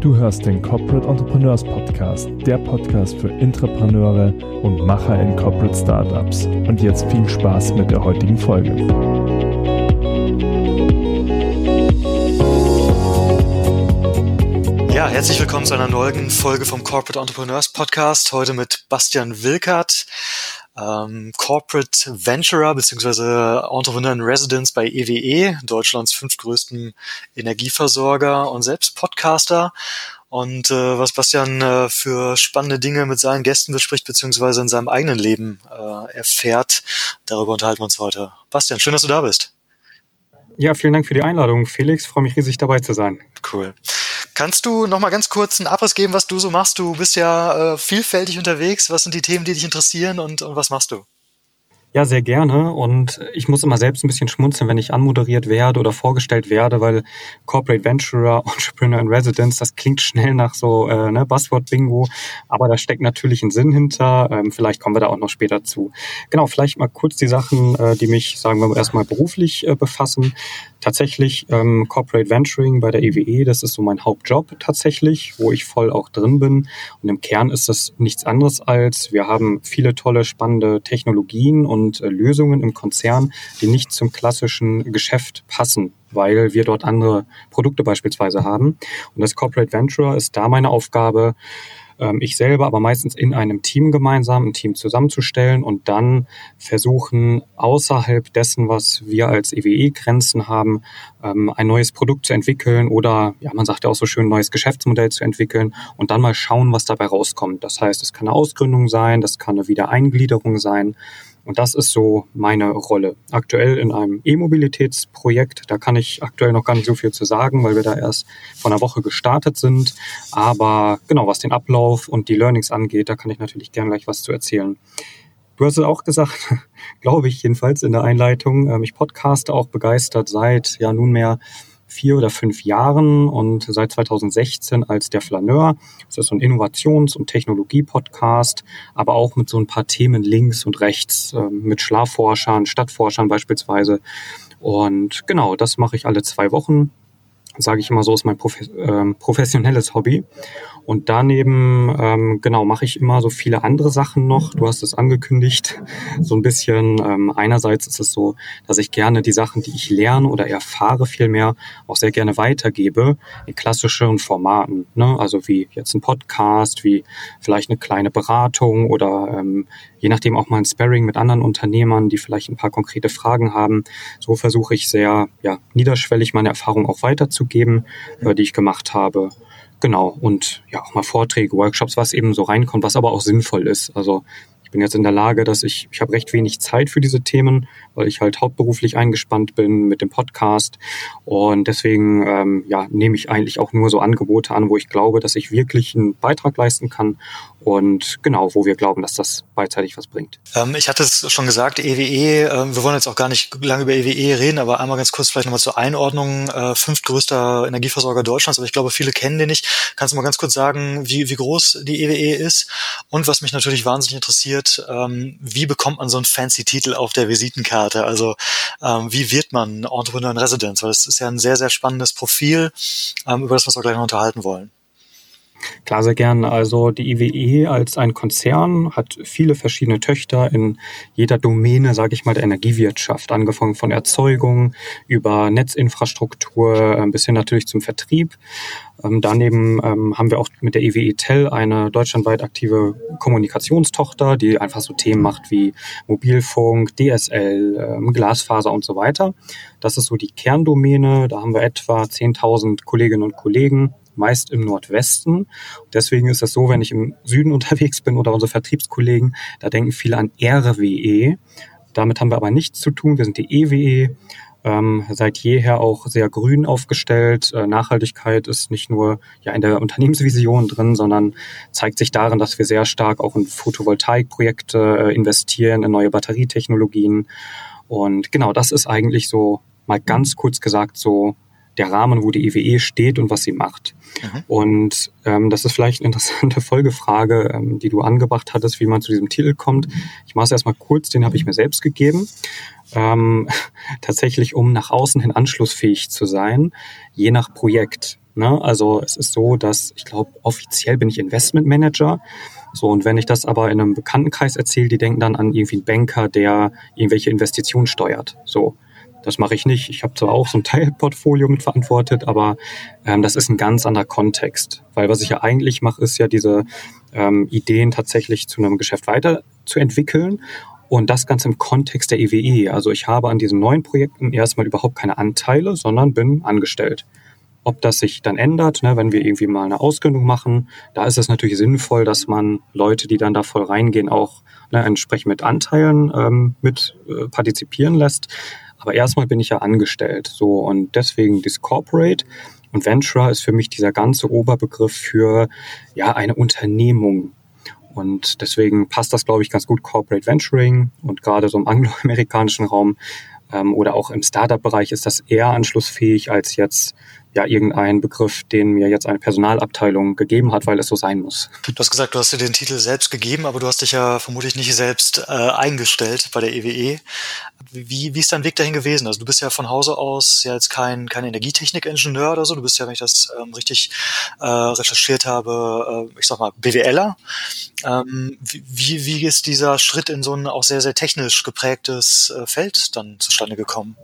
Du hörst den Corporate Entrepreneurs Podcast, der Podcast für Intrapreneure und Macher in Corporate Startups. Und jetzt viel Spaß mit der heutigen Folge. Ja, herzlich willkommen zu einer neuen Folge vom Corporate Entrepreneurs Podcast. Heute mit Bastian Wilkert, ähm, Corporate Venturer bzw. Entrepreneur in Residence bei EWE, e, Deutschlands fünftgrößten Energieversorger und selbst Podcaster. Und äh, was Bastian äh, für spannende Dinge mit seinen Gästen bespricht, beziehungsweise in seinem eigenen Leben äh, erfährt, darüber unterhalten wir uns heute. Bastian, schön, dass du da bist. Ja, vielen Dank für die Einladung, Felix. Freue mich riesig dabei zu sein. Cool. Kannst du noch mal ganz kurz einen Abriss geben, was du so machst? Du bist ja äh, vielfältig unterwegs. Was sind die Themen, die dich interessieren und, und was machst du? Ja, sehr gerne. Und ich muss immer selbst ein bisschen schmunzeln, wenn ich anmoderiert werde oder vorgestellt werde, weil Corporate Venturer, Entrepreneur in Residence, das klingt schnell nach so äh, ne, Buzzword-Bingo, aber da steckt natürlich ein Sinn hinter. Ähm, vielleicht kommen wir da auch noch später zu. Genau, vielleicht mal kurz die Sachen, äh, die mich, sagen wir mal, erstmal beruflich äh, befassen tatsächlich ähm, Corporate Venturing bei der EWE, e, das ist so mein Hauptjob tatsächlich, wo ich voll auch drin bin. Und im Kern ist das nichts anderes als, wir haben viele tolle, spannende Technologien und äh, Lösungen im Konzern, die nicht zum klassischen Geschäft passen weil wir dort andere Produkte beispielsweise haben. Und das Corporate Venturer ist da meine Aufgabe, ähm, ich selber, aber meistens in einem Team gemeinsam, ein Team zusammenzustellen und dann versuchen, außerhalb dessen, was wir als EWE-Grenzen haben, ähm, ein neues Produkt zu entwickeln oder, ja, man sagt ja auch so schön, ein neues Geschäftsmodell zu entwickeln und dann mal schauen, was dabei rauskommt. Das heißt, es kann eine Ausgründung sein, das kann eine Wiedereingliederung sein. Und das ist so meine Rolle. Aktuell in einem E-Mobilitätsprojekt, da kann ich aktuell noch gar nicht so viel zu sagen, weil wir da erst vor einer Woche gestartet sind. Aber genau, was den Ablauf und die Learnings angeht, da kann ich natürlich gerne gleich was zu erzählen. Du hast es auch gesagt, glaube ich jedenfalls in der Einleitung. Ähm, ich podcaste auch begeistert seit ja nunmehr vier oder fünf Jahren und seit 2016 als der Flaneur. Das ist so ein Innovations- und Technologie-Podcast, aber auch mit so ein paar Themen links und rechts, äh, mit Schlafforschern, Stadtforschern beispielsweise. Und genau, das mache ich alle zwei Wochen sage ich immer so, ist mein Profe äh, professionelles Hobby. Und daneben, ähm, genau, mache ich immer so viele andere Sachen noch. Du hast es angekündigt, so ein bisschen. Ähm, einerseits ist es so, dass ich gerne die Sachen, die ich lerne oder erfahre, vielmehr auch sehr gerne weitergebe in klassischen Formaten. Ne? Also wie jetzt ein Podcast, wie vielleicht eine kleine Beratung oder ähm, je nachdem auch mal ein Sparring mit anderen Unternehmern, die vielleicht ein paar konkrete Fragen haben. So versuche ich sehr ja, niederschwellig meine Erfahrung auch weiterzugeben, äh, die ich gemacht habe. Genau, und ja, auch mal Vorträge, Workshops, was eben so reinkommt, was aber auch sinnvoll ist. Also ich bin jetzt in der Lage, dass ich, ich habe recht wenig Zeit für diese Themen, weil ich halt hauptberuflich eingespannt bin mit dem Podcast. Und deswegen ähm, ja, nehme ich eigentlich auch nur so Angebote an, wo ich glaube, dass ich wirklich einen Beitrag leisten kann und genau, wo wir glauben, dass das beidseitig was bringt. Ähm, ich hatte es schon gesagt, EWE, äh, wir wollen jetzt auch gar nicht lange über EWE reden, aber einmal ganz kurz vielleicht nochmal zur Einordnung. Äh, fünftgrößter Energieversorger Deutschlands, aber ich glaube, viele kennen den nicht. Kannst du mal ganz kurz sagen, wie, wie groß die EWE ist? Und was mich natürlich wahnsinnig interessiert, ähm, wie bekommt man so einen fancy Titel auf der Visitenkarte? Also ähm, wie wird man Entrepreneur in Residence? Weil das ist ja ein sehr, sehr spannendes Profil, ähm, über das wir uns auch gleich noch unterhalten wollen. Klar, sehr gern. Also die IWE als ein Konzern hat viele verschiedene Töchter in jeder Domäne, sage ich mal, der Energiewirtschaft, angefangen von Erzeugung über Netzinfrastruktur äh, bis hin natürlich zum Vertrieb. Ähm, daneben ähm, haben wir auch mit der IWE Tel eine deutschlandweit aktive Kommunikationstochter, die einfach so Themen macht wie Mobilfunk, DSL, ähm, Glasfaser und so weiter. Das ist so die Kerndomäne. Da haben wir etwa 10.000 Kolleginnen und Kollegen meist im Nordwesten. Deswegen ist es so, wenn ich im Süden unterwegs bin oder unsere Vertriebskollegen, da denken viele an RWE. Damit haben wir aber nichts zu tun. Wir sind die EWE. Ähm, seit jeher auch sehr grün aufgestellt. Äh, Nachhaltigkeit ist nicht nur ja in der Unternehmensvision drin, sondern zeigt sich darin, dass wir sehr stark auch in Photovoltaikprojekte äh, investieren, in neue Batterietechnologien. Und genau das ist eigentlich so mal ganz kurz gesagt so der Rahmen, wo die EWE e steht und was sie macht. Mhm. Und ähm, das ist vielleicht eine interessante Folgefrage, ähm, die du angebracht hattest, wie man zu diesem Titel kommt. Ich mache es erstmal kurz, den habe ich mir selbst gegeben. Ähm, tatsächlich, um nach außen hin anschlussfähig zu sein, je nach Projekt. Ne? Also es ist so, dass ich glaube, offiziell bin ich Investment Manager. So, und wenn ich das aber in einem Bekanntenkreis erzähle, die denken dann an irgendwie einen Banker, der irgendwelche Investitionen steuert. So. Das mache ich nicht. Ich habe zwar auch so ein Teilportfolio mitverantwortet, aber ähm, das ist ein ganz anderer Kontext. Weil was ich ja eigentlich mache, ist ja diese ähm, Ideen tatsächlich zu einem Geschäft weiterzuentwickeln. Und das Ganze im Kontext der EWE. E. Also ich habe an diesen neuen Projekten erstmal überhaupt keine Anteile, sondern bin angestellt. Ob das sich dann ändert, ne, wenn wir irgendwie mal eine Ausgründung machen, da ist es natürlich sinnvoll, dass man Leute, die dann da voll reingehen, auch ne, entsprechend mit Anteilen ähm, mit äh, partizipieren lässt. Aber erstmal bin ich ja angestellt. So und deswegen das Corporate und Venture ist für mich dieser ganze Oberbegriff für ja eine Unternehmung. Und deswegen passt das, glaube ich, ganz gut Corporate Venturing und gerade so im angloamerikanischen Raum ähm, oder auch im Startup-Bereich ist das eher anschlussfähig als jetzt ja irgendein Begriff, den mir jetzt eine Personalabteilung gegeben hat, weil es so sein muss. Du hast gesagt, du hast dir den Titel selbst gegeben, aber du hast dich ja vermutlich nicht selbst äh, eingestellt bei der EWE. E. Wie, wie ist dein Weg dahin gewesen? Also du bist ja von Hause aus ja jetzt kein, kein Energietechnik-Ingenieur oder so. Du bist ja, wenn ich das ähm, richtig äh, recherchiert habe, äh, ich sag mal, BWLer. Ähm, wie, wie ist dieser Schritt in so ein auch sehr, sehr technisch geprägtes äh, Feld dann zustande gekommen?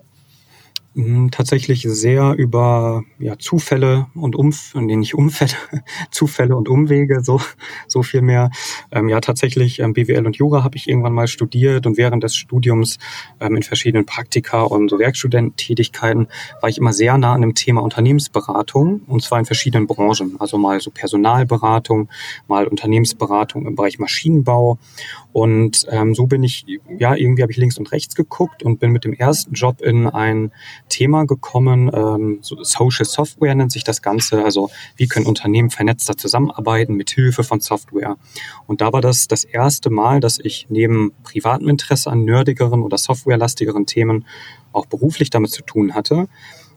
Hm, tatsächlich sehr über ja, Zufälle und Umf nee, nicht Umfälle, Zufälle und Umwege, so, so viel mehr. Ähm, ja, tatsächlich ähm, BWL und Jura habe ich irgendwann mal studiert und während des Studiums ähm, in verschiedenen Praktika und so Werkstudententätigkeiten war ich immer sehr nah an dem Thema Unternehmensberatung und zwar in verschiedenen Branchen. Also mal so Personalberatung, mal Unternehmensberatung im Bereich Maschinenbau und ähm, so bin ich, ja, irgendwie habe ich links und rechts geguckt und bin mit dem ersten Job in ein Thema gekommen. Ähm, so Social Software nennt sich das Ganze. Also wie können Unternehmen vernetzter zusammenarbeiten mit Hilfe von Software. Und da war das das erste Mal, dass ich neben privatem Interesse an nerdigeren oder softwarelastigeren Themen auch beruflich damit zu tun hatte.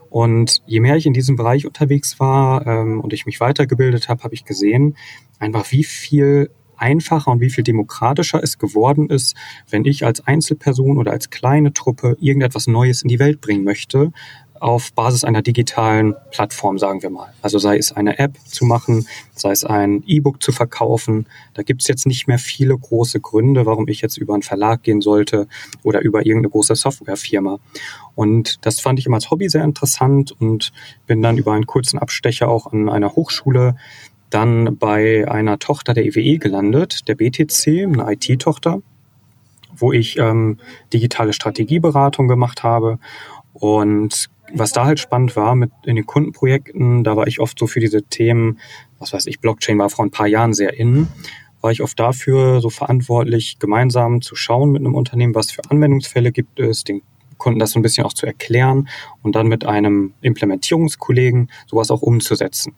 Und je mehr ich in diesem Bereich unterwegs war ähm, und ich mich weitergebildet habe, habe ich gesehen, einfach wie viel einfacher und wie viel demokratischer es geworden ist, wenn ich als Einzelperson oder als kleine Truppe irgendetwas Neues in die Welt bringen möchte, auf Basis einer digitalen Plattform, sagen wir mal. Also sei es eine App zu machen, sei es ein E-Book zu verkaufen. Da gibt es jetzt nicht mehr viele große Gründe, warum ich jetzt über einen Verlag gehen sollte oder über irgendeine große Softwarefirma. Und das fand ich immer als Hobby sehr interessant und bin dann über einen kurzen Abstecher auch an einer Hochschule dann bei einer Tochter der EWE e gelandet, der BTC, eine IT-Tochter, wo ich ähm, digitale Strategieberatung gemacht habe. Und was da halt spannend war mit in den Kundenprojekten, da war ich oft so für diese Themen, was weiß ich, Blockchain war vor ein paar Jahren sehr in, war ich oft dafür so verantwortlich, gemeinsam zu schauen mit einem Unternehmen, was für Anwendungsfälle gibt es, den Kunden das so ein bisschen auch zu erklären und dann mit einem Implementierungskollegen sowas auch umzusetzen.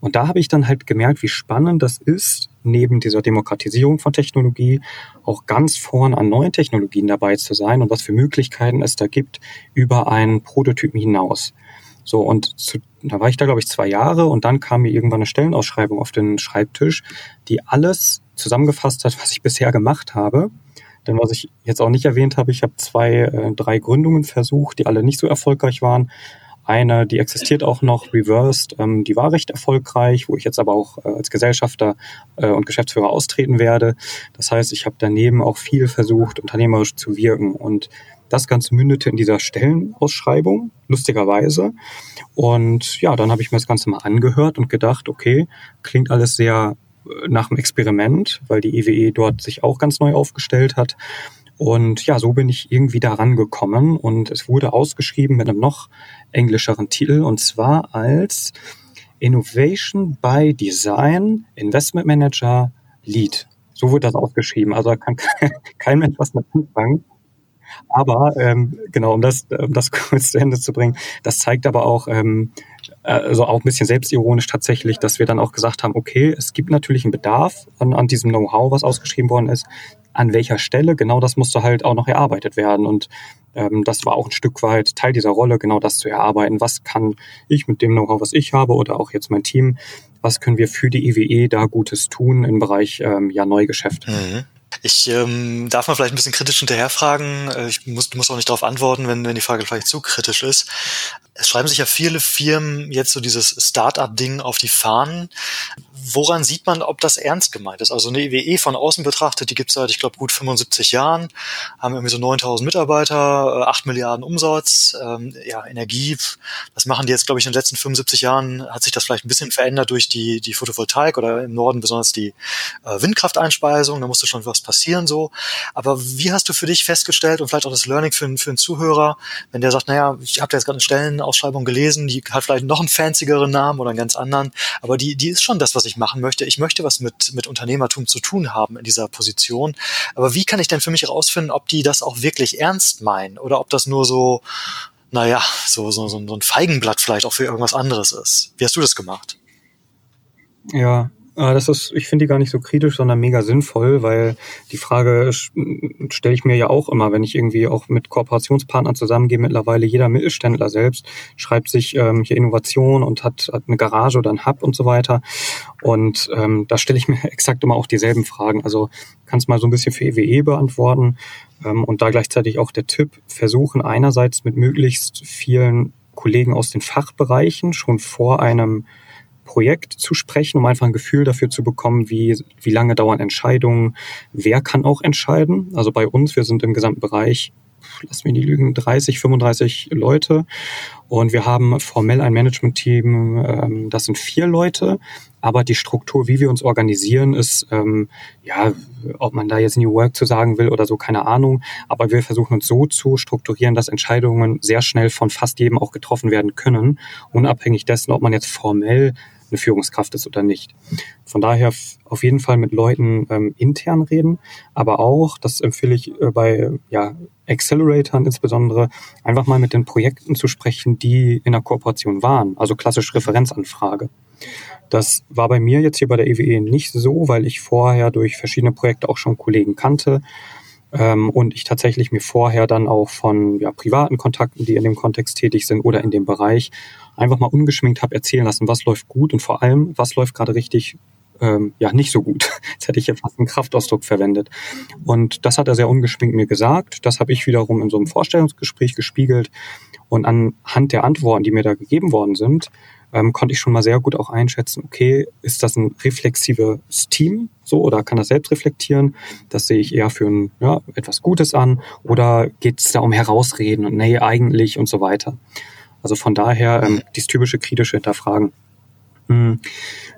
Und da habe ich dann halt gemerkt, wie spannend das ist, neben dieser Demokratisierung von Technologie auch ganz vorn an neuen Technologien dabei zu sein und was für Möglichkeiten es da gibt über einen Prototypen hinaus. So, und zu, da war ich da, glaube ich, zwei Jahre und dann kam mir irgendwann eine Stellenausschreibung auf den Schreibtisch, die alles zusammengefasst hat, was ich bisher gemacht habe. Denn was ich jetzt auch nicht erwähnt habe, ich habe zwei, äh, drei Gründungen versucht, die alle nicht so erfolgreich waren. Eine, die existiert auch noch, Reversed, ähm, die war recht erfolgreich, wo ich jetzt aber auch äh, als Gesellschafter äh, und Geschäftsführer austreten werde. Das heißt, ich habe daneben auch viel versucht, unternehmerisch zu wirken und das Ganze mündete in dieser Stellenausschreibung, lustigerweise. Und ja, dann habe ich mir das Ganze mal angehört und gedacht, okay, klingt alles sehr äh, nach einem Experiment, weil die EWE e dort sich auch ganz neu aufgestellt hat. Und ja, so bin ich irgendwie daran gekommen und es wurde ausgeschrieben mit einem noch englischeren Titel und zwar als Innovation by Design Investment Manager Lead. So wurde das ausgeschrieben. Also da kann kein Mensch was mit anfangen. Aber ähm, genau, um das, um das kurz zu Ende zu bringen, das zeigt aber auch, ähm, also auch ein bisschen selbstironisch tatsächlich, dass wir dann auch gesagt haben, okay, es gibt natürlich einen Bedarf an, an diesem Know-how, was ausgeschrieben worden ist an welcher Stelle, genau das musste halt auch noch erarbeitet werden. Und ähm, das war auch ein Stück weit Teil dieser Rolle, genau das zu erarbeiten. Was kann ich mit dem Know-how, was ich habe oder auch jetzt mein Team, was können wir für die IWE e da Gutes tun im Bereich ähm, ja Neugeschäft? Mhm. Ich ähm, darf mal vielleicht ein bisschen kritisch hinterherfragen. Äh, ich muss, muss auch nicht darauf antworten, wenn, wenn die Frage vielleicht zu kritisch ist. Es schreiben sich ja viele Firmen jetzt so dieses Start-up-Ding auf die Fahnen. Woran sieht man, ob das ernst gemeint ist? Also eine EWE von außen betrachtet, die gibt es seit, ich glaube, gut 75 Jahren, haben irgendwie so 9000 Mitarbeiter, 8 äh, Milliarden Umsatz, ähm, ja, Energie, das machen die jetzt, glaube ich, in den letzten 75 Jahren hat sich das vielleicht ein bisschen verändert durch die, die Photovoltaik oder im Norden besonders die äh, Windkrafteinspeisung, da musste schon was passieren so. Aber wie hast du für dich festgestellt und vielleicht auch das Learning für, für einen Zuhörer, wenn der sagt, naja, ich habe jetzt gerade eine Stellenausschreibung gelesen, die hat vielleicht noch einen fanzigeren Namen oder einen ganz anderen, aber die, die ist schon das, was ich machen möchte. Ich möchte was mit, mit Unternehmertum zu tun haben in dieser Position. Aber wie kann ich denn für mich herausfinden, ob die das auch wirklich ernst meinen oder ob das nur so, naja, so, so, so ein Feigenblatt vielleicht auch für irgendwas anderes ist? Wie hast du das gemacht? Ja, Ah, das ist, ich finde die gar nicht so kritisch, sondern mega sinnvoll, weil die Frage stelle ich mir ja auch immer, wenn ich irgendwie auch mit Kooperationspartnern zusammengehe. Mittlerweile jeder Mittelständler selbst schreibt sich ähm, hier Innovation und hat, hat eine Garage oder ein Hub und so weiter. Und ähm, da stelle ich mir exakt immer auch dieselben Fragen. Also kannst mal so ein bisschen für EWE e beantworten ähm, und da gleichzeitig auch der Tipp, versuchen einerseits mit möglichst vielen Kollegen aus den Fachbereichen schon vor einem Projekt zu sprechen, um einfach ein Gefühl dafür zu bekommen, wie, wie lange dauern Entscheidungen, wer kann auch entscheiden. Also bei uns, wir sind im gesamten Bereich, lass mich nicht lügen, 30, 35 Leute und wir haben formell ein Management-Team, ähm, das sind vier Leute, aber die Struktur, wie wir uns organisieren, ist, ähm, ja, ob man da jetzt New Work zu sagen will oder so, keine Ahnung. Aber wir versuchen uns so zu strukturieren, dass Entscheidungen sehr schnell von fast jedem auch getroffen werden können, unabhängig dessen, ob man jetzt formell eine Führungskraft ist oder nicht. Von daher auf jeden Fall mit Leuten ähm, intern reden, aber auch, das empfehle ich äh, bei ja, Acceleratoren insbesondere, einfach mal mit den Projekten zu sprechen, die in der Kooperation waren, also klassisch Referenzanfrage. Das war bei mir jetzt hier bei der EWE e nicht so, weil ich vorher durch verschiedene Projekte auch schon Kollegen kannte ähm, und ich tatsächlich mir vorher dann auch von ja, privaten Kontakten, die in dem Kontext tätig sind oder in dem Bereich, einfach mal ungeschminkt habe erzählen lassen, was läuft gut und vor allem, was läuft gerade richtig ähm, ja nicht so gut. Jetzt hätte ich ja fast einen Kraftausdruck verwendet. Und das hat er sehr ungeschminkt mir gesagt. Das habe ich wiederum in so einem Vorstellungsgespräch gespiegelt. Und anhand der Antworten, die mir da gegeben worden sind, ähm, konnte ich schon mal sehr gut auch einschätzen, okay, ist das ein reflexives Team so oder kann das selbst reflektieren? Das sehe ich eher für ein, ja, etwas Gutes an oder geht es da um Herausreden und nee, eigentlich und so weiter. Also von daher ähm, dieses typische kritische Hinterfragen. Hm,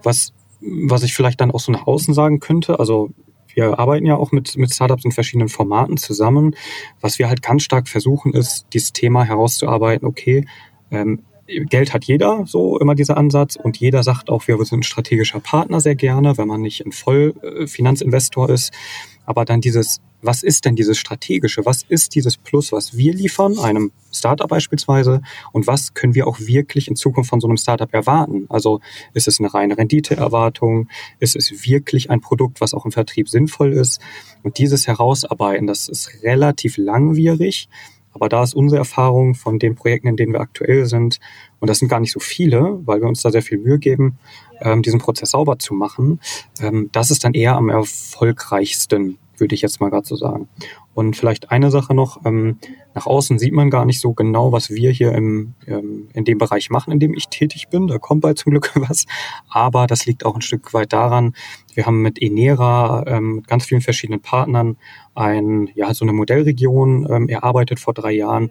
was, was ich vielleicht dann auch so nach außen sagen könnte, also wir arbeiten ja auch mit, mit Startups in verschiedenen Formaten zusammen. Was wir halt ganz stark versuchen, ist, dieses Thema herauszuarbeiten, okay, ähm, Geld hat jeder, so immer dieser Ansatz. Und jeder sagt auch, wir sind ein strategischer Partner sehr gerne, wenn man nicht ein Vollfinanzinvestor ist. Aber dann dieses, was ist denn dieses strategische? Was ist dieses Plus, was wir liefern, einem Startup beispielsweise? Und was können wir auch wirklich in Zukunft von so einem Startup erwarten? Also ist es eine reine Renditeerwartung? Ist es wirklich ein Produkt, was auch im Vertrieb sinnvoll ist? Und dieses Herausarbeiten, das ist relativ langwierig. Aber da ist unsere Erfahrung von den Projekten, in denen wir aktuell sind, und das sind gar nicht so viele, weil wir uns da sehr viel Mühe geben, ähm, diesen Prozess sauber zu machen, ähm, das ist dann eher am erfolgreichsten, würde ich jetzt mal gerade so sagen. Und vielleicht eine Sache noch, ähm, nach außen sieht man gar nicht so genau, was wir hier im, ähm, in dem Bereich machen, in dem ich tätig bin. Da kommt bald zum Glück was. Aber das liegt auch ein Stück weit daran, wir haben mit Enera, ähm, mit ganz vielen verschiedenen Partnern, ein, ja, so eine Modellregion ähm, erarbeitet vor drei Jahren,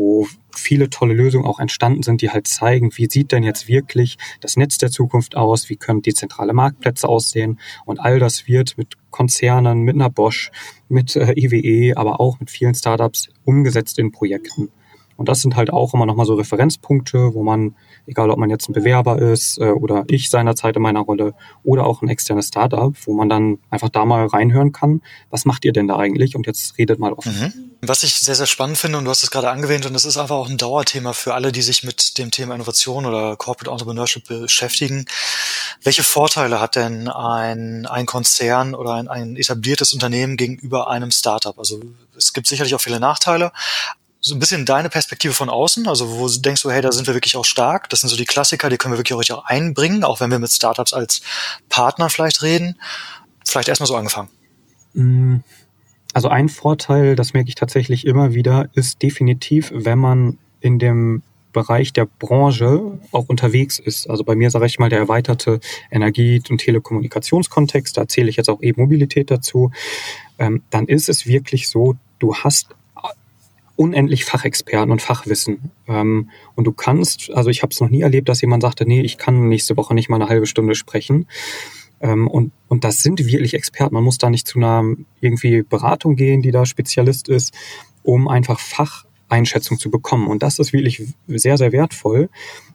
wo viele tolle Lösungen auch entstanden sind, die halt zeigen, wie sieht denn jetzt wirklich das Netz der Zukunft aus, wie können dezentrale Marktplätze aussehen und all das wird mit Konzernen, mit einer Bosch, mit äh, IWE, aber auch mit vielen Startups umgesetzt in Projekten. Und das sind halt auch immer nochmal so Referenzpunkte, wo man, egal ob man jetzt ein Bewerber ist äh, oder ich seinerzeit in meiner Rolle oder auch ein externes Startup, wo man dann einfach da mal reinhören kann, was macht ihr denn da eigentlich? Und jetzt redet mal offen. Mhm. Was ich sehr, sehr spannend finde, und du hast es gerade angewähnt, und das ist einfach auch ein Dauerthema für alle, die sich mit dem Thema Innovation oder Corporate Entrepreneurship beschäftigen. Welche Vorteile hat denn ein, ein Konzern oder ein, ein etabliertes Unternehmen gegenüber einem Startup? Also es gibt sicherlich auch viele Nachteile, so ein bisschen deine Perspektive von außen? Also wo denkst du, hey, da sind wir wirklich auch stark? Das sind so die Klassiker, die können wir wirklich auch einbringen, auch wenn wir mit Startups als Partner vielleicht reden. Vielleicht erstmal so angefangen. Mm, also ein Vorteil, das merke ich tatsächlich immer wieder, ist definitiv, wenn man in dem Bereich der Branche auch unterwegs ist. Also bei mir sage ich mal der erweiterte Energie- und Telekommunikationskontext, da zähle ich jetzt auch E-Mobilität dazu, ähm, dann ist es wirklich so, du hast unendlich Fachexperten und Fachwissen. Ähm, und du kannst, also ich habe es noch nie erlebt, dass jemand sagte, nee, ich kann nächste Woche nicht mal eine halbe Stunde sprechen. Ähm, und, und das sind wirklich Experten. Man muss da nicht zu einer irgendwie Beratung gehen, die da Spezialist ist, um einfach Facheinschätzung zu bekommen. Und das ist wirklich sehr, sehr wertvoll.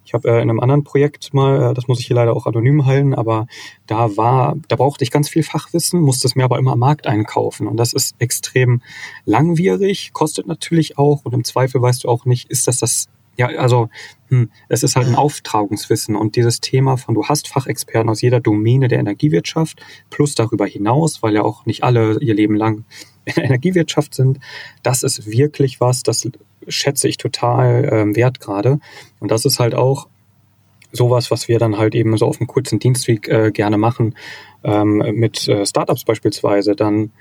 Ich habe äh, in einem anderen Projekt mal, äh, das muss ich hier leider auch anonym halten, aber da war, da brauchte ich ganz viel Fachwissen, musste es mir aber immer am Markt einkaufen. Und das ist extrem langwierig, kostet natürlich auch. Und im Zweifel weißt du auch nicht, ist das das ja, also hm, es ist halt ein Auftragungswissen und dieses Thema von du hast Fachexperten aus jeder Domäne der Energiewirtschaft plus darüber hinaus, weil ja auch nicht alle ihr Leben lang in der Energiewirtschaft sind, das ist wirklich was, das schätze ich total ähm, wert gerade. Und das ist halt auch sowas, was wir dann halt eben so auf einem kurzen Dienstweg äh, gerne machen ähm, mit äh, Startups beispielsweise, dann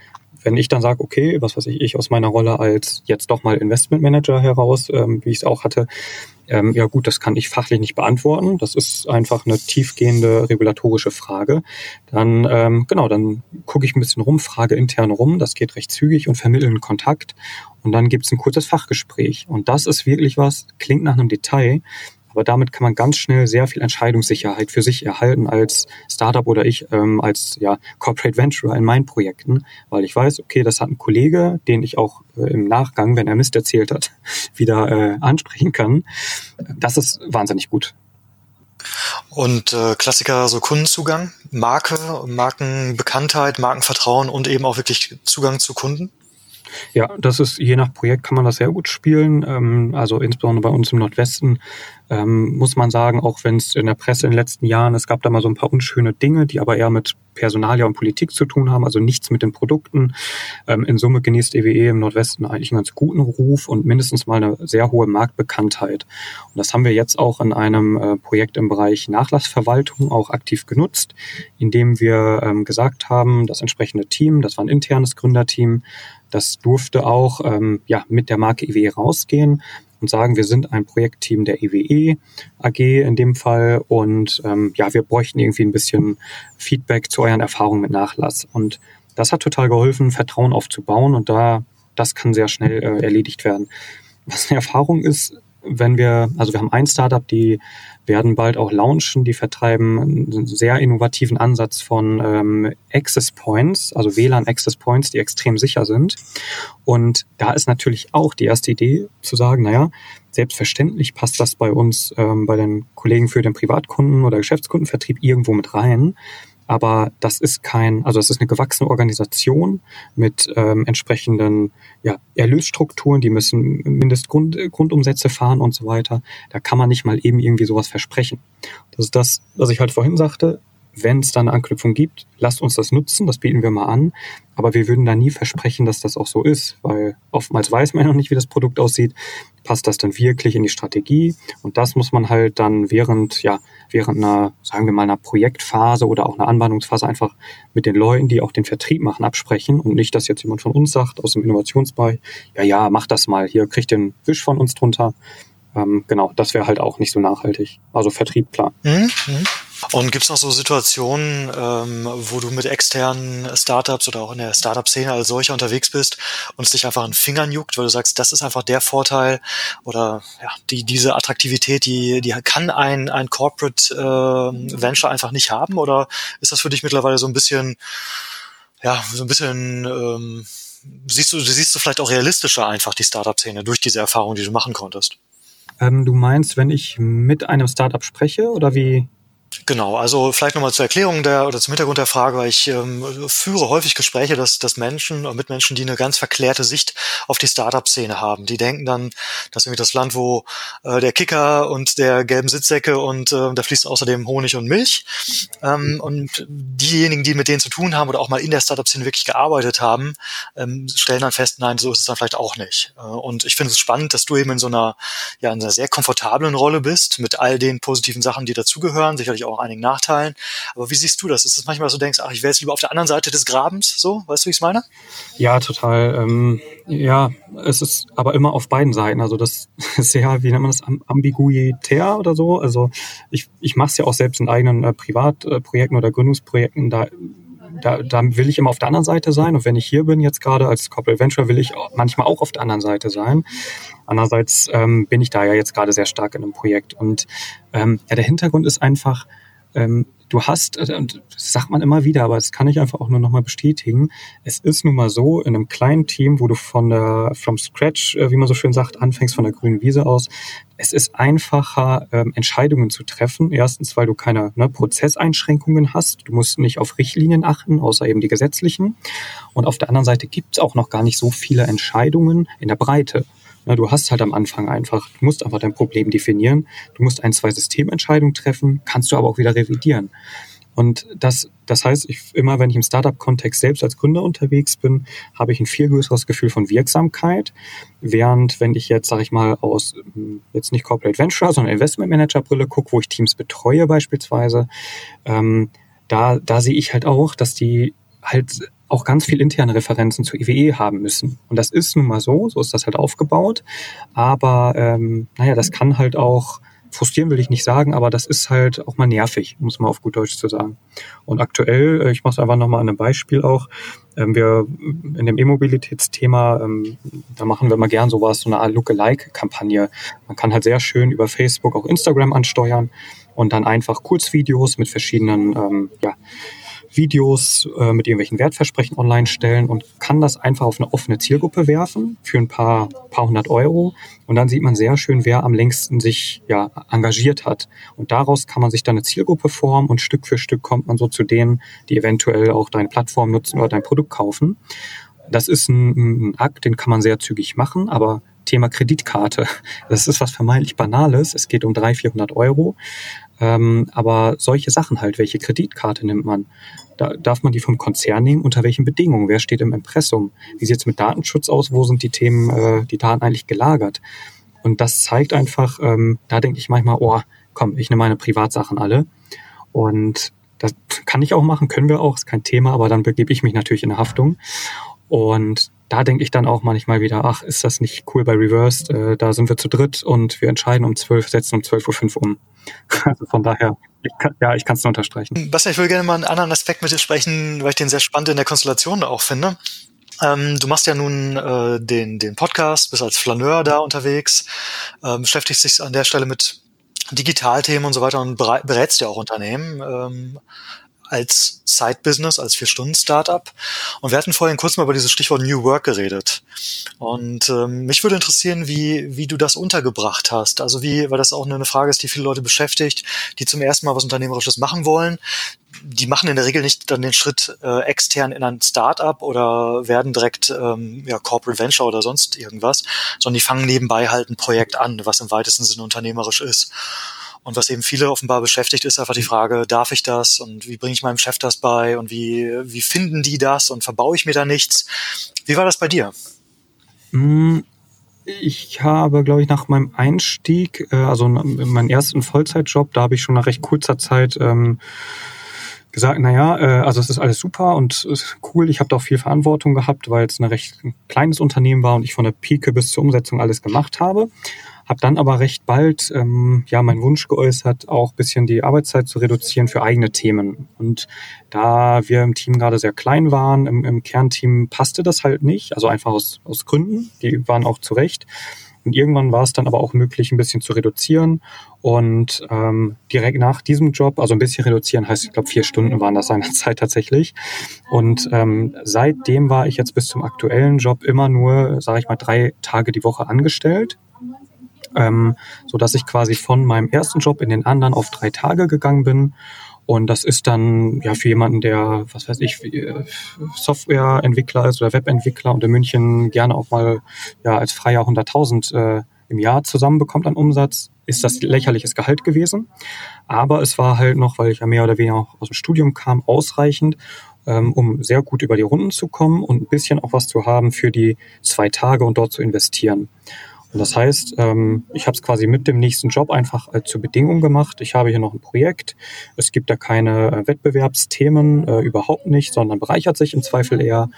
wenn ich dann sage, okay, was weiß ich, ich aus meiner Rolle als jetzt doch mal Investmentmanager heraus, ähm, wie ich es auch hatte, ähm, ja gut, das kann ich fachlich nicht beantworten. Das ist einfach eine tiefgehende regulatorische Frage. Dann, ähm, genau, dann gucke ich ein bisschen rum, frage intern rum, das geht recht zügig und vermittle einen Kontakt. Und dann gibt es ein kurzes Fachgespräch. Und das ist wirklich was, klingt nach einem Detail, aber damit kann man ganz schnell sehr viel Entscheidungssicherheit für sich erhalten als Startup oder ich ähm, als ja, Corporate Venture in meinen Projekten, weil ich weiß, okay, das hat ein Kollege, den ich auch äh, im Nachgang, wenn er Mist erzählt hat, wieder äh, ansprechen kann. Das ist wahnsinnig gut. Und äh, Klassiker, so Kundenzugang, Marke, Markenbekanntheit, Markenvertrauen und eben auch wirklich Zugang zu Kunden? Ja, das ist je nach Projekt kann man das sehr gut spielen. Ähm, also insbesondere bei uns im Nordwesten ähm, muss man sagen, auch wenn es in der Presse in den letzten Jahren, es gab da mal so ein paar unschöne Dinge, die aber eher mit Personalia und Politik zu tun haben, also nichts mit den Produkten. Ähm, in Summe genießt EWE e im Nordwesten eigentlich einen ganz guten Ruf und mindestens mal eine sehr hohe Marktbekanntheit. Und das haben wir jetzt auch in einem äh, Projekt im Bereich Nachlassverwaltung auch aktiv genutzt, indem wir gesagt haben, das entsprechende Team, das war ein internes Gründerteam, das durfte auch ähm, ja, mit der Marke EWE e rausgehen und sagen, wir sind ein Projektteam der EWE e AG in dem Fall und ähm, ja, wir bräuchten irgendwie ein bisschen Feedback zu euren Erfahrungen mit Nachlass. Und das hat total geholfen, Vertrauen aufzubauen und da, das kann sehr schnell äh, erledigt werden. Was eine Erfahrung ist, wenn wir, also wir haben ein Startup, die werden bald auch launchen, die vertreiben einen sehr innovativen Ansatz von ähm, Access Points, also WLAN Access Points, die extrem sicher sind. Und da ist natürlich auch die erste Idee zu sagen, naja, selbstverständlich passt das bei uns, ähm, bei den Kollegen für den Privatkunden oder Geschäftskundenvertrieb irgendwo mit rein. Aber das ist kein, also das ist eine gewachsene Organisation mit ähm, entsprechenden ja, Erlösstrukturen, die müssen Mindestgrundumsätze fahren und so weiter. Da kann man nicht mal eben irgendwie sowas versprechen. Das ist das, was ich halt vorhin sagte wenn es da eine Anknüpfung gibt, lasst uns das nutzen, das bieten wir mal an. Aber wir würden da nie versprechen, dass das auch so ist, weil oftmals weiß man ja noch nicht, wie das Produkt aussieht. Passt das dann wirklich in die Strategie? Und das muss man halt dann während, ja, während einer, sagen wir mal, einer Projektphase oder auch einer Anwandlungsphase einfach mit den Leuten, die auch den Vertrieb machen, absprechen und nicht, dass jetzt jemand von uns sagt, aus dem Innovationsbereich, ja, ja, mach das mal, hier kriegt den Wisch von uns drunter. Ähm, genau, das wäre halt auch nicht so nachhaltig. Also Vertrieb, klar. Mhm. mhm. Und gibt es noch so Situationen, ähm, wo du mit externen Startups oder auch in der Startup-Szene als solcher unterwegs bist und es dich einfach an den Fingern juckt, weil du sagst, das ist einfach der Vorteil oder ja, die, diese Attraktivität, die, die kann ein, ein Corporate äh, Venture einfach nicht haben? Oder ist das für dich mittlerweile so ein bisschen, ja, so ein bisschen ähm, siehst du, siehst du vielleicht auch realistischer einfach die Startup-Szene durch diese Erfahrung, die du machen konntest? Ähm, du meinst, wenn ich mit einem Startup spreche oder wie? Genau, also vielleicht nochmal zur Erklärung der oder zum Hintergrund der Frage, weil ich ähm, führe häufig Gespräche, dass, dass Menschen und Mitmenschen, die eine ganz verklärte Sicht auf die Startup-Szene haben, die denken dann, dass irgendwie das Land, wo äh, der Kicker und der gelben Sitzsäcke und äh, da fließt außerdem Honig und Milch. Ähm, und diejenigen, die mit denen zu tun haben oder auch mal in der Startup-Szene wirklich gearbeitet haben, ähm, stellen dann fest, nein, so ist es dann vielleicht auch nicht. Äh, und ich finde es spannend, dass du eben in so einer, ja, in einer sehr komfortablen Rolle bist, mit all den positiven Sachen, die dazugehören, sicherlich auch auch einigen Nachteilen. Aber wie siehst du das? Ist es manchmal so, denkst, ach, ich wäre jetzt lieber auf der anderen Seite des Grabens, so? Weißt du, wie ich es meine? Ja, total. Ähm, ja, es ist aber immer auf beiden Seiten. Also das ist ja, wie nennt man das, ambiguitär oder so. Also ich, ich mache es ja auch selbst in eigenen äh, Privatprojekten oder Gründungsprojekten. Da da, da will ich immer auf der anderen Seite sein. Und wenn ich hier bin, jetzt gerade als Corporate Venture, will ich manchmal auch auf der anderen Seite sein. Andererseits ähm, bin ich da ja jetzt gerade sehr stark in einem Projekt. Und ähm, ja, der Hintergrund ist einfach, ähm, du hast, äh, und das sagt man immer wieder, aber das kann ich einfach auch nur nochmal bestätigen, es ist nun mal so, in einem kleinen Team, wo du von der, from scratch, äh, wie man so schön sagt, anfängst von der grünen Wiese aus, es ist einfacher, ähm, Entscheidungen zu treffen. Erstens, weil du keine ne, Prozesseinschränkungen hast. Du musst nicht auf Richtlinien achten, außer eben die gesetzlichen. Und auf der anderen Seite gibt es auch noch gar nicht so viele Entscheidungen in der Breite. Na, du hast halt am Anfang einfach, du musst einfach dein Problem definieren. Du musst ein, zwei Systementscheidungen treffen, kannst du aber auch wieder revidieren. Und das, das heißt, ich, immer wenn ich im Startup-Kontext selbst als Gründer unterwegs bin, habe ich ein viel größeres Gefühl von Wirksamkeit. Während wenn ich jetzt, sage ich mal, aus hm, jetzt nicht Corporate Venture, sondern Investment Manager Brille gucke, wo ich Teams betreue beispielsweise, ähm, da, da sehe ich halt auch, dass die halt auch ganz viel interne Referenzen zu IWE haben müssen. Und das ist nun mal so, so ist das halt aufgebaut. Aber ähm, naja, das kann halt auch frustrieren will ich nicht sagen, aber das ist halt auch mal nervig, muss man auf gut Deutsch zu sagen. Und aktuell, äh, ich mache es einfach nochmal an einem Beispiel auch, ähm, wir in dem E-Mobilitätsthema, ähm, da machen wir mal gern sowas, so eine Art Lookalike-Kampagne. Man kann halt sehr schön über Facebook auch Instagram ansteuern und dann einfach Kurzvideos mit verschiedenen ähm, ja, Videos äh, mit irgendwelchen Wertversprechen online stellen und kann das einfach auf eine offene Zielgruppe werfen für ein paar, paar hundert Euro. Und dann sieht man sehr schön, wer am längsten sich ja, engagiert hat. Und daraus kann man sich dann eine Zielgruppe formen und Stück für Stück kommt man so zu denen, die eventuell auch deine Plattform nutzen oder dein Produkt kaufen. Das ist ein, ein Akt, den kann man sehr zügig machen, aber Thema Kreditkarte. Das ist was vermeintlich Banales. Es geht um 300, 400 Euro. Ähm, aber solche Sachen halt, welche Kreditkarte nimmt man? Da, darf man die vom Konzern nehmen? Unter welchen Bedingungen? Wer steht im Impressum? Wie sieht es mit Datenschutz aus? Wo sind die Themen, äh, die Daten eigentlich gelagert? Und das zeigt einfach, ähm, da denke ich manchmal, oh, komm, ich nehme meine Privatsachen alle. Und das kann ich auch machen, können wir auch, ist kein Thema, aber dann begebe ich mich natürlich in Haftung. Und da denke ich dann auch manchmal wieder, ach, ist das nicht cool bei Reversed? Äh, da sind wir zu dritt und wir entscheiden um zwölf, setzen um zwölf Uhr fünf um. Also von daher, ich kann, ja, ich kann es nur unterstreichen. Bastian, ich will gerne mal einen anderen Aspekt mit dir sprechen, weil ich den sehr spannend in der Konstellation auch finde. Ähm, du machst ja nun äh, den, den Podcast, bist als Flaneur da unterwegs, ähm, beschäftigst dich an der Stelle mit Digitalthemen und so weiter und berätst ja auch Unternehmen. Ähm, als Side-Business, als Vier-Stunden-Startup. Und wir hatten vorhin kurz mal über dieses Stichwort New Work geredet. Und ähm, mich würde interessieren, wie, wie du das untergebracht hast. Also wie, weil das auch eine Frage ist, die viele Leute beschäftigt, die zum ersten Mal was Unternehmerisches machen wollen. Die machen in der Regel nicht dann den Schritt äh, extern in ein Startup oder werden direkt ähm, ja, Corporate Venture oder sonst irgendwas, sondern die fangen nebenbei halt ein Projekt an, was im weitesten Sinne unternehmerisch ist. Und was eben viele offenbar beschäftigt, ist einfach die Frage, darf ich das und wie bringe ich meinem Chef das bei und wie, wie finden die das und verbaue ich mir da nichts? Wie war das bei dir? Mm, ich habe, glaube ich, nach meinem Einstieg, äh, also meinen ersten Vollzeitjob, da habe ich schon nach recht kurzer Zeit ähm, gesagt, naja, äh, also es ist alles super und cool. Ich habe da auch viel Verantwortung gehabt, weil es ein recht kleines Unternehmen war und ich von der Pike bis zur Umsetzung alles gemacht habe. Habe dann aber recht bald ähm, ja meinen Wunsch geäußert, auch bisschen die Arbeitszeit zu reduzieren für eigene Themen. Und da wir im Team gerade sehr klein waren, im, im Kernteam passte das halt nicht, also einfach aus, aus Gründen, die waren auch zu Recht. Und irgendwann war es dann aber auch möglich, ein bisschen zu reduzieren. Und ähm, direkt nach diesem Job, also ein bisschen reduzieren heißt, ich glaube, vier Stunden waren das seinerzeit tatsächlich. Und ähm, seitdem war ich jetzt bis zum aktuellen Job immer nur, sage ich mal, drei Tage die Woche angestellt ähm, so dass ich quasi von meinem ersten Job in den anderen auf drei Tage gegangen bin. Und das ist dann ja für jemanden, der, was weiß ich, äh, Softwareentwickler ist oder Webentwickler und in München gerne auch mal ja als Freier 100.000 äh, im Jahr zusammenbekommt an Umsatz, ist das lächerliches Gehalt gewesen. Aber es war halt noch, weil ich ja mehr oder weniger auch aus dem Studium kam, ausreichend, ähm, um sehr gut über die Runden zu kommen und ein bisschen auch was zu haben für die zwei Tage und dort zu investieren. Das heißt, ähm, ich habe es quasi mit dem nächsten Job einfach äh, zur Bedingung gemacht. Ich habe hier noch ein Projekt. Es gibt da keine äh, Wettbewerbsthemen, äh, überhaupt nicht, sondern bereichert sich im Zweifel eher.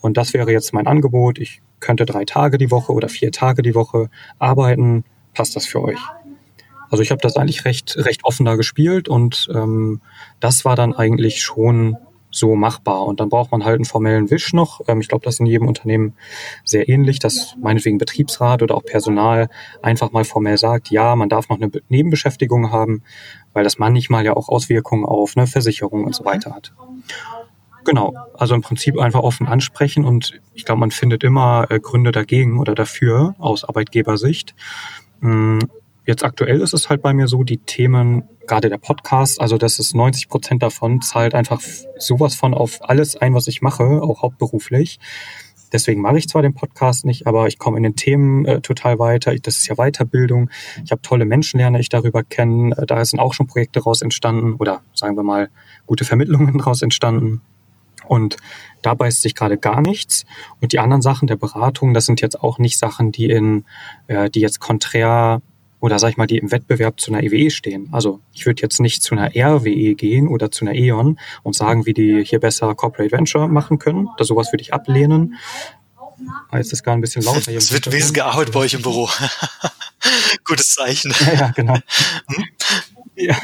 Und das wäre jetzt mein Angebot. Ich könnte drei Tage die Woche oder vier Tage die Woche arbeiten. Passt das für euch? Also ich habe das eigentlich recht, recht offen da gespielt und ähm, das war dann eigentlich schon so machbar. Und dann braucht man halt einen formellen Wisch noch. Ähm, ich glaube, das ist in jedem Unternehmen sehr ähnlich, dass meinetwegen Betriebsrat oder auch Personal einfach mal formell sagt, ja, man darf noch eine Nebenbeschäftigung haben, weil das manchmal ja auch Auswirkungen auf eine Versicherung und so weiter hat. Genau, also im Prinzip einfach offen ansprechen und ich glaube, man findet immer äh, Gründe dagegen oder dafür aus Arbeitgebersicht. Jetzt aktuell ist es halt bei mir so, die Themen, gerade der Podcast, also das ist 90 Prozent davon, zahlt einfach sowas von auf alles ein, was ich mache, auch hauptberuflich. Deswegen mache ich zwar den Podcast nicht, aber ich komme in den Themen äh, total weiter. Das ist ja Weiterbildung. Ich habe tolle Menschen, lerne ich darüber kennen. Äh, da sind auch schon Projekte raus entstanden oder sagen wir mal gute Vermittlungen raus entstanden. Und da beißt sich gerade gar nichts. Und die anderen Sachen der Beratung, das sind jetzt auch nicht Sachen, die in, äh, die jetzt konträr oder sag ich mal, die im Wettbewerb zu einer EWE stehen. Also ich würde jetzt nicht zu einer RWE gehen oder zu einer E.ON und sagen, wie die hier besser Corporate Venture machen können. Das sowas würde ich ablehnen. Ah, jetzt ist gar ein bisschen lauter. Hier es wird wesentlich gearbeitet bei euch im Büro. Gutes Zeichen. Ja, ja genau. Hm? Ja.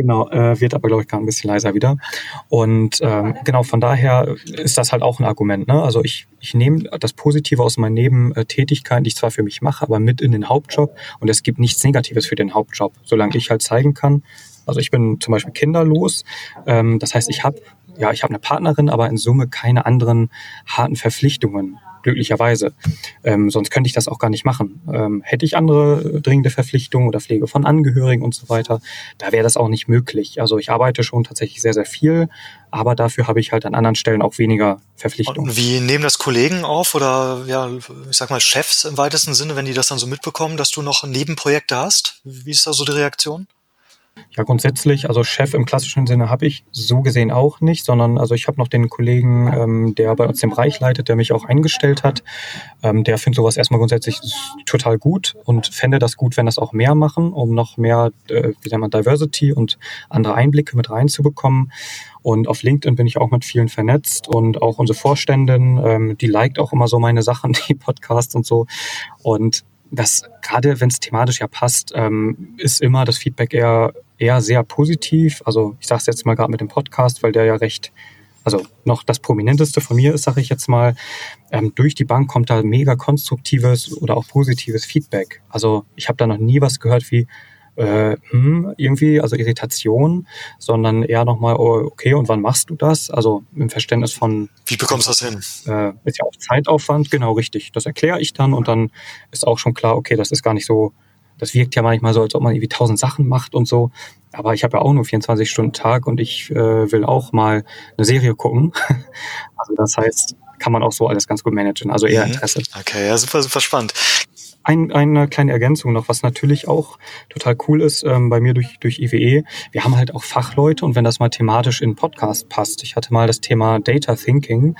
Genau, äh, wird aber, glaube ich, gerade ein bisschen leiser wieder. Und ähm, genau, von daher ist das halt auch ein Argument. Ne? Also ich, ich nehme das Positive aus meinen Nebentätigkeiten, die ich zwar für mich mache, aber mit in den Hauptjob. Und es gibt nichts Negatives für den Hauptjob, solange ich halt zeigen kann. Also ich bin zum Beispiel kinderlos. Ähm, das heißt, ich habe ja, ich habe eine Partnerin, aber in Summe keine anderen harten Verpflichtungen glücklicherweise. Ähm, sonst könnte ich das auch gar nicht machen. Ähm, hätte ich andere dringende Verpflichtungen oder Pflege von Angehörigen und so weiter, da wäre das auch nicht möglich. Also ich arbeite schon tatsächlich sehr, sehr viel, aber dafür habe ich halt an anderen Stellen auch weniger Verpflichtungen. Und wie nehmen das Kollegen auf oder ja, ich sag mal Chefs im weitesten Sinne, wenn die das dann so mitbekommen, dass du noch Nebenprojekte hast? Wie ist da so die Reaktion? Ja, grundsätzlich, also Chef im klassischen Sinne habe ich so gesehen auch nicht, sondern also ich habe noch den Kollegen, ähm, der bei uns den Bereich leitet, der mich auch eingestellt hat. Ähm, der findet sowas erstmal grundsätzlich total gut und fände das gut, wenn das auch mehr machen, um noch mehr, äh, wie nennt man, Diversity und andere Einblicke mit reinzubekommen. Und auf LinkedIn bin ich auch mit vielen vernetzt und auch unsere Vorständin, ähm, die liked auch immer so meine Sachen, die Podcasts und so. Und das, gerade wenn es thematisch ja passt, ähm, ist immer das Feedback eher eher sehr positiv. Also ich sage es jetzt mal gerade mit dem Podcast, weil der ja recht, also noch das Prominenteste von mir ist, sage ich jetzt mal, ähm, durch die Bank kommt da mega konstruktives oder auch positives Feedback. Also ich habe da noch nie was gehört wie, äh, hm, irgendwie, also Irritation, sondern eher nochmal, oh, okay, und wann machst du das? Also im Verständnis von. Wie bekommst du das hin? Äh, ist ja auch Zeitaufwand, genau richtig. Das erkläre ich dann und dann ist auch schon klar, okay, das ist gar nicht so das wirkt ja manchmal so, als ob man irgendwie tausend Sachen macht und so. Aber ich habe ja auch nur 24 Stunden Tag und ich äh, will auch mal eine Serie gucken. also das heißt, kann man auch so alles ganz gut managen. Also eher mhm. Interesse. Okay, ja, super, super spannend. Ein, eine kleine Ergänzung noch, was natürlich auch total cool ist ähm, bei mir durch, durch IWE. Wir haben halt auch Fachleute und wenn das mal thematisch in Podcast passt. Ich hatte mal das Thema Data Thinking.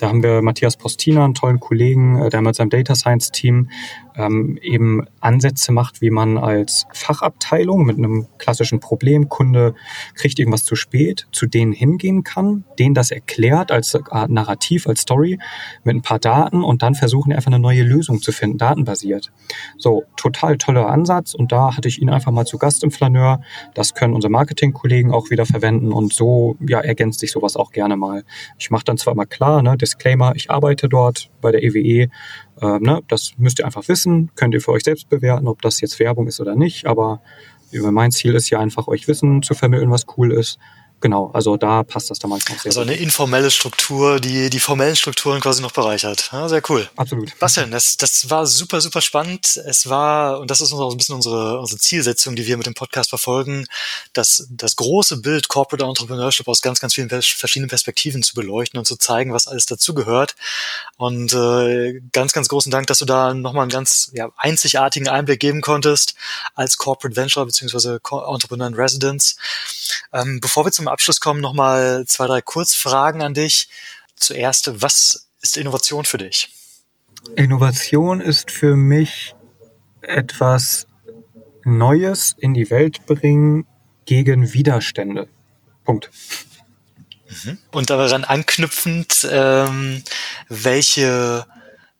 Da haben wir Matthias Postina, einen tollen Kollegen, äh, der mit seinem Data Science Team ähm, eben Ansätze macht, wie man als Fachabteilung mit einem klassischen Problem, Kunde kriegt irgendwas zu spät, zu denen hingehen kann, denen das erklärt als äh, Narrativ, als Story mit ein paar Daten und dann versuchen einfach eine neue Lösung zu finden, datenbasiert. So, total toller Ansatz und da hatte ich ihn einfach mal zu Gast im Flaneur. Das können unsere Marketingkollegen auch wieder verwenden und so ja, ergänzt sich sowas auch gerne mal. Ich mache dann zwar mal klar, ne, Disclaimer, ich arbeite dort bei der EWE. Äh, ne, das müsst ihr einfach wissen, könnt ihr für euch selbst bewerten, ob das jetzt Werbung ist oder nicht. Aber mein Ziel ist ja einfach, euch Wissen zu vermitteln, was cool ist genau, also da passt das damals noch sehr Also eine informelle Struktur, die die formellen Strukturen quasi noch bereichert. Ja, sehr cool. Absolut. Bastian, das, das war super, super spannend. Es war, und das ist auch ein bisschen unsere, unsere Zielsetzung, die wir mit dem Podcast verfolgen, das, das große Bild Corporate Entrepreneurship aus ganz, ganz vielen verschiedenen Perspektiven zu beleuchten und zu zeigen, was alles dazugehört. Und äh, ganz, ganz großen Dank, dass du da nochmal einen ganz ja, einzigartigen Einblick geben konntest als Corporate Venture bzw. Entrepreneur in Residence. Ähm, bevor wir zum Abschluss kommen, nochmal zwei, drei Kurzfragen an dich. Zuerst, was ist Innovation für dich? Innovation ist für mich etwas Neues in die Welt bringen gegen Widerstände. Punkt. Mhm. Und daran anknüpfend, ähm, welche,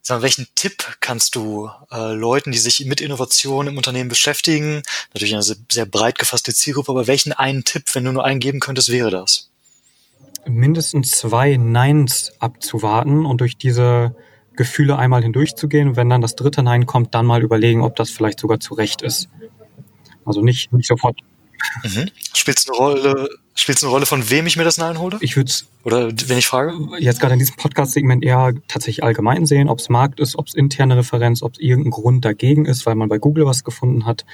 wir, welchen Tipp kannst du äh, Leuten, die sich mit Innovation im Unternehmen beschäftigen, natürlich eine sehr breit gefasste Zielgruppe, aber welchen einen Tipp, wenn du nur einen geben könntest, wäre das? Mindestens zwei Neins abzuwarten und durch diese Gefühle einmal hindurchzugehen. Wenn dann das dritte Nein kommt, dann mal überlegen, ob das vielleicht sogar zu Recht ist. Also nicht, nicht sofort. Mhm. Spielt es eine Rolle, Spielt es eine Rolle, von wem ich mir das Nein hole? Ich würde Oder wenn ich frage? Jetzt gerade in diesem Podcast-Segment eher tatsächlich allgemein sehen, ob es Markt ist, ob es interne Referenz, ob es irgendein Grund dagegen ist, weil man bei Google was gefunden hat.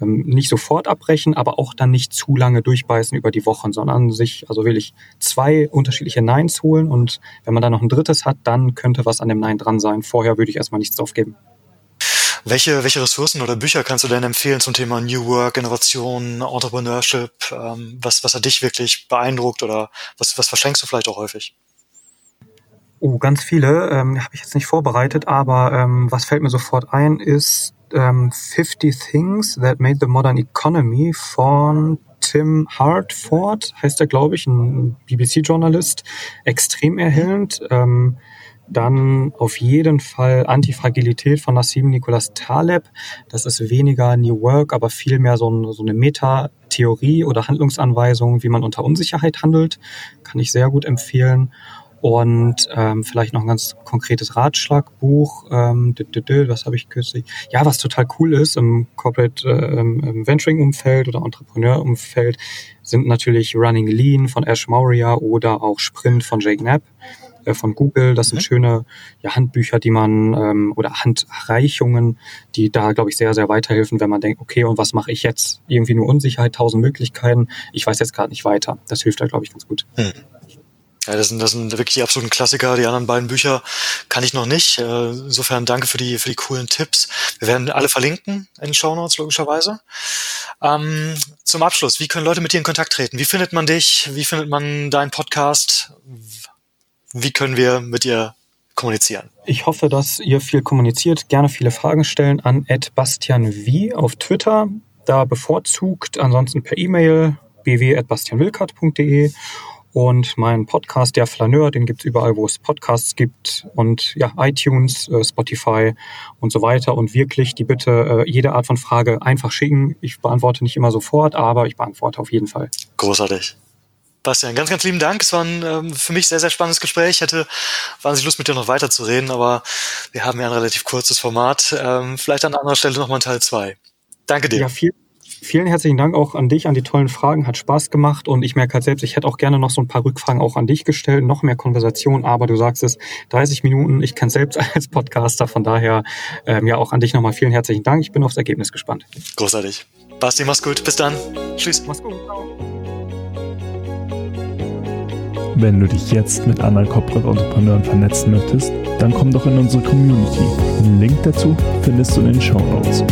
Ähm, nicht sofort abbrechen, aber auch dann nicht zu lange durchbeißen über die Wochen, sondern sich, also will ich zwei unterschiedliche Neins holen und wenn man dann noch ein drittes hat, dann könnte was an dem Nein dran sein. Vorher würde ich erstmal nichts aufgeben. Welche, welche Ressourcen oder Bücher kannst du denn empfehlen zum Thema New Work, Innovation, Entrepreneurship? Ähm, was, was hat dich wirklich beeindruckt oder was, was verschenkst du vielleicht auch häufig? Oh, ganz viele. Ähm, Habe ich jetzt nicht vorbereitet, aber ähm, was fällt mir sofort ein, ist ähm, 50 Things That Made the Modern Economy von Tim Hartford, heißt er, glaube ich, ein BBC-Journalist. Extrem erhellend. Ähm, dann auf jeden Fall Antifragilität von Nassim Nicholas Taleb. Das ist weniger New Work, aber vielmehr so, ein, so eine Meta-Theorie oder Handlungsanweisung, wie man unter Unsicherheit handelt. Kann ich sehr gut empfehlen. Und ähm, vielleicht noch ein ganz konkretes Ratschlagbuch. Ähm, was habe ich kürzlich? Ja, was total cool ist im Corporate äh, Venturing-Umfeld oder Entrepreneur-Umfeld, sind natürlich Running Lean von Ash Maurya oder auch Sprint von Jake Knapp. Äh, von Google. Das sind mhm. schöne ja, Handbücher, die man ähm, oder Handreichungen, die da, glaube ich, sehr, sehr weiterhelfen, wenn man denkt, okay, und was mache ich jetzt? Irgendwie nur Unsicherheit, tausend Möglichkeiten. Ich weiß jetzt gerade nicht weiter. Das hilft da, glaube ich, ganz gut. Mhm. Ja, das sind, das sind wirklich die absoluten Klassiker. Die anderen beiden Bücher kann ich noch nicht. Äh, insofern danke für die, für die coolen Tipps. Wir werden alle verlinken in den Show Notes, logischerweise. Ähm, zum Abschluss, wie können Leute mit dir in Kontakt treten? Wie findet man dich? Wie findet man deinen Podcast? Wie können wir mit ihr kommunizieren? Ich hoffe, dass ihr viel kommuniziert, gerne viele Fragen stellen an Bastian V auf Twitter, da bevorzugt, ansonsten per E-Mail bw.bastianwilkert.de und mein Podcast, der Flaneur, den gibt's überall, wo es Podcasts gibt und ja, iTunes, äh, Spotify und so weiter. Und wirklich die Bitte, äh, jede Art von Frage einfach schicken. Ich beantworte nicht immer sofort, aber ich beantworte auf jeden Fall. Großartig. Bastian, ganz, ganz lieben Dank. Es war ein ähm, für mich sehr, sehr spannendes Gespräch. Ich hätte wahnsinnig Lust, mit dir noch weiter zu reden, aber wir haben ja ein relativ kurzes Format. Ähm, vielleicht an anderer Stelle nochmal ein Teil zwei. Danke dir. Ja, viel, vielen herzlichen Dank auch an dich, an die tollen Fragen. Hat Spaß gemacht und ich merke halt selbst, ich hätte auch gerne noch so ein paar Rückfragen auch an dich gestellt, noch mehr Konversation, aber du sagst es, 30 Minuten, ich kenne selbst als Podcaster, von daher ähm, ja auch an dich nochmal vielen herzlichen Dank. Ich bin aufs Ergebnis gespannt. Großartig. Basti, mach's gut. Bis dann. Tschüss. Mach's gut. Ciao. Wenn du dich jetzt mit anderen Corporate Entrepreneuren vernetzen möchtest, dann komm doch in unsere Community. Den Link dazu findest du in den Show Notes.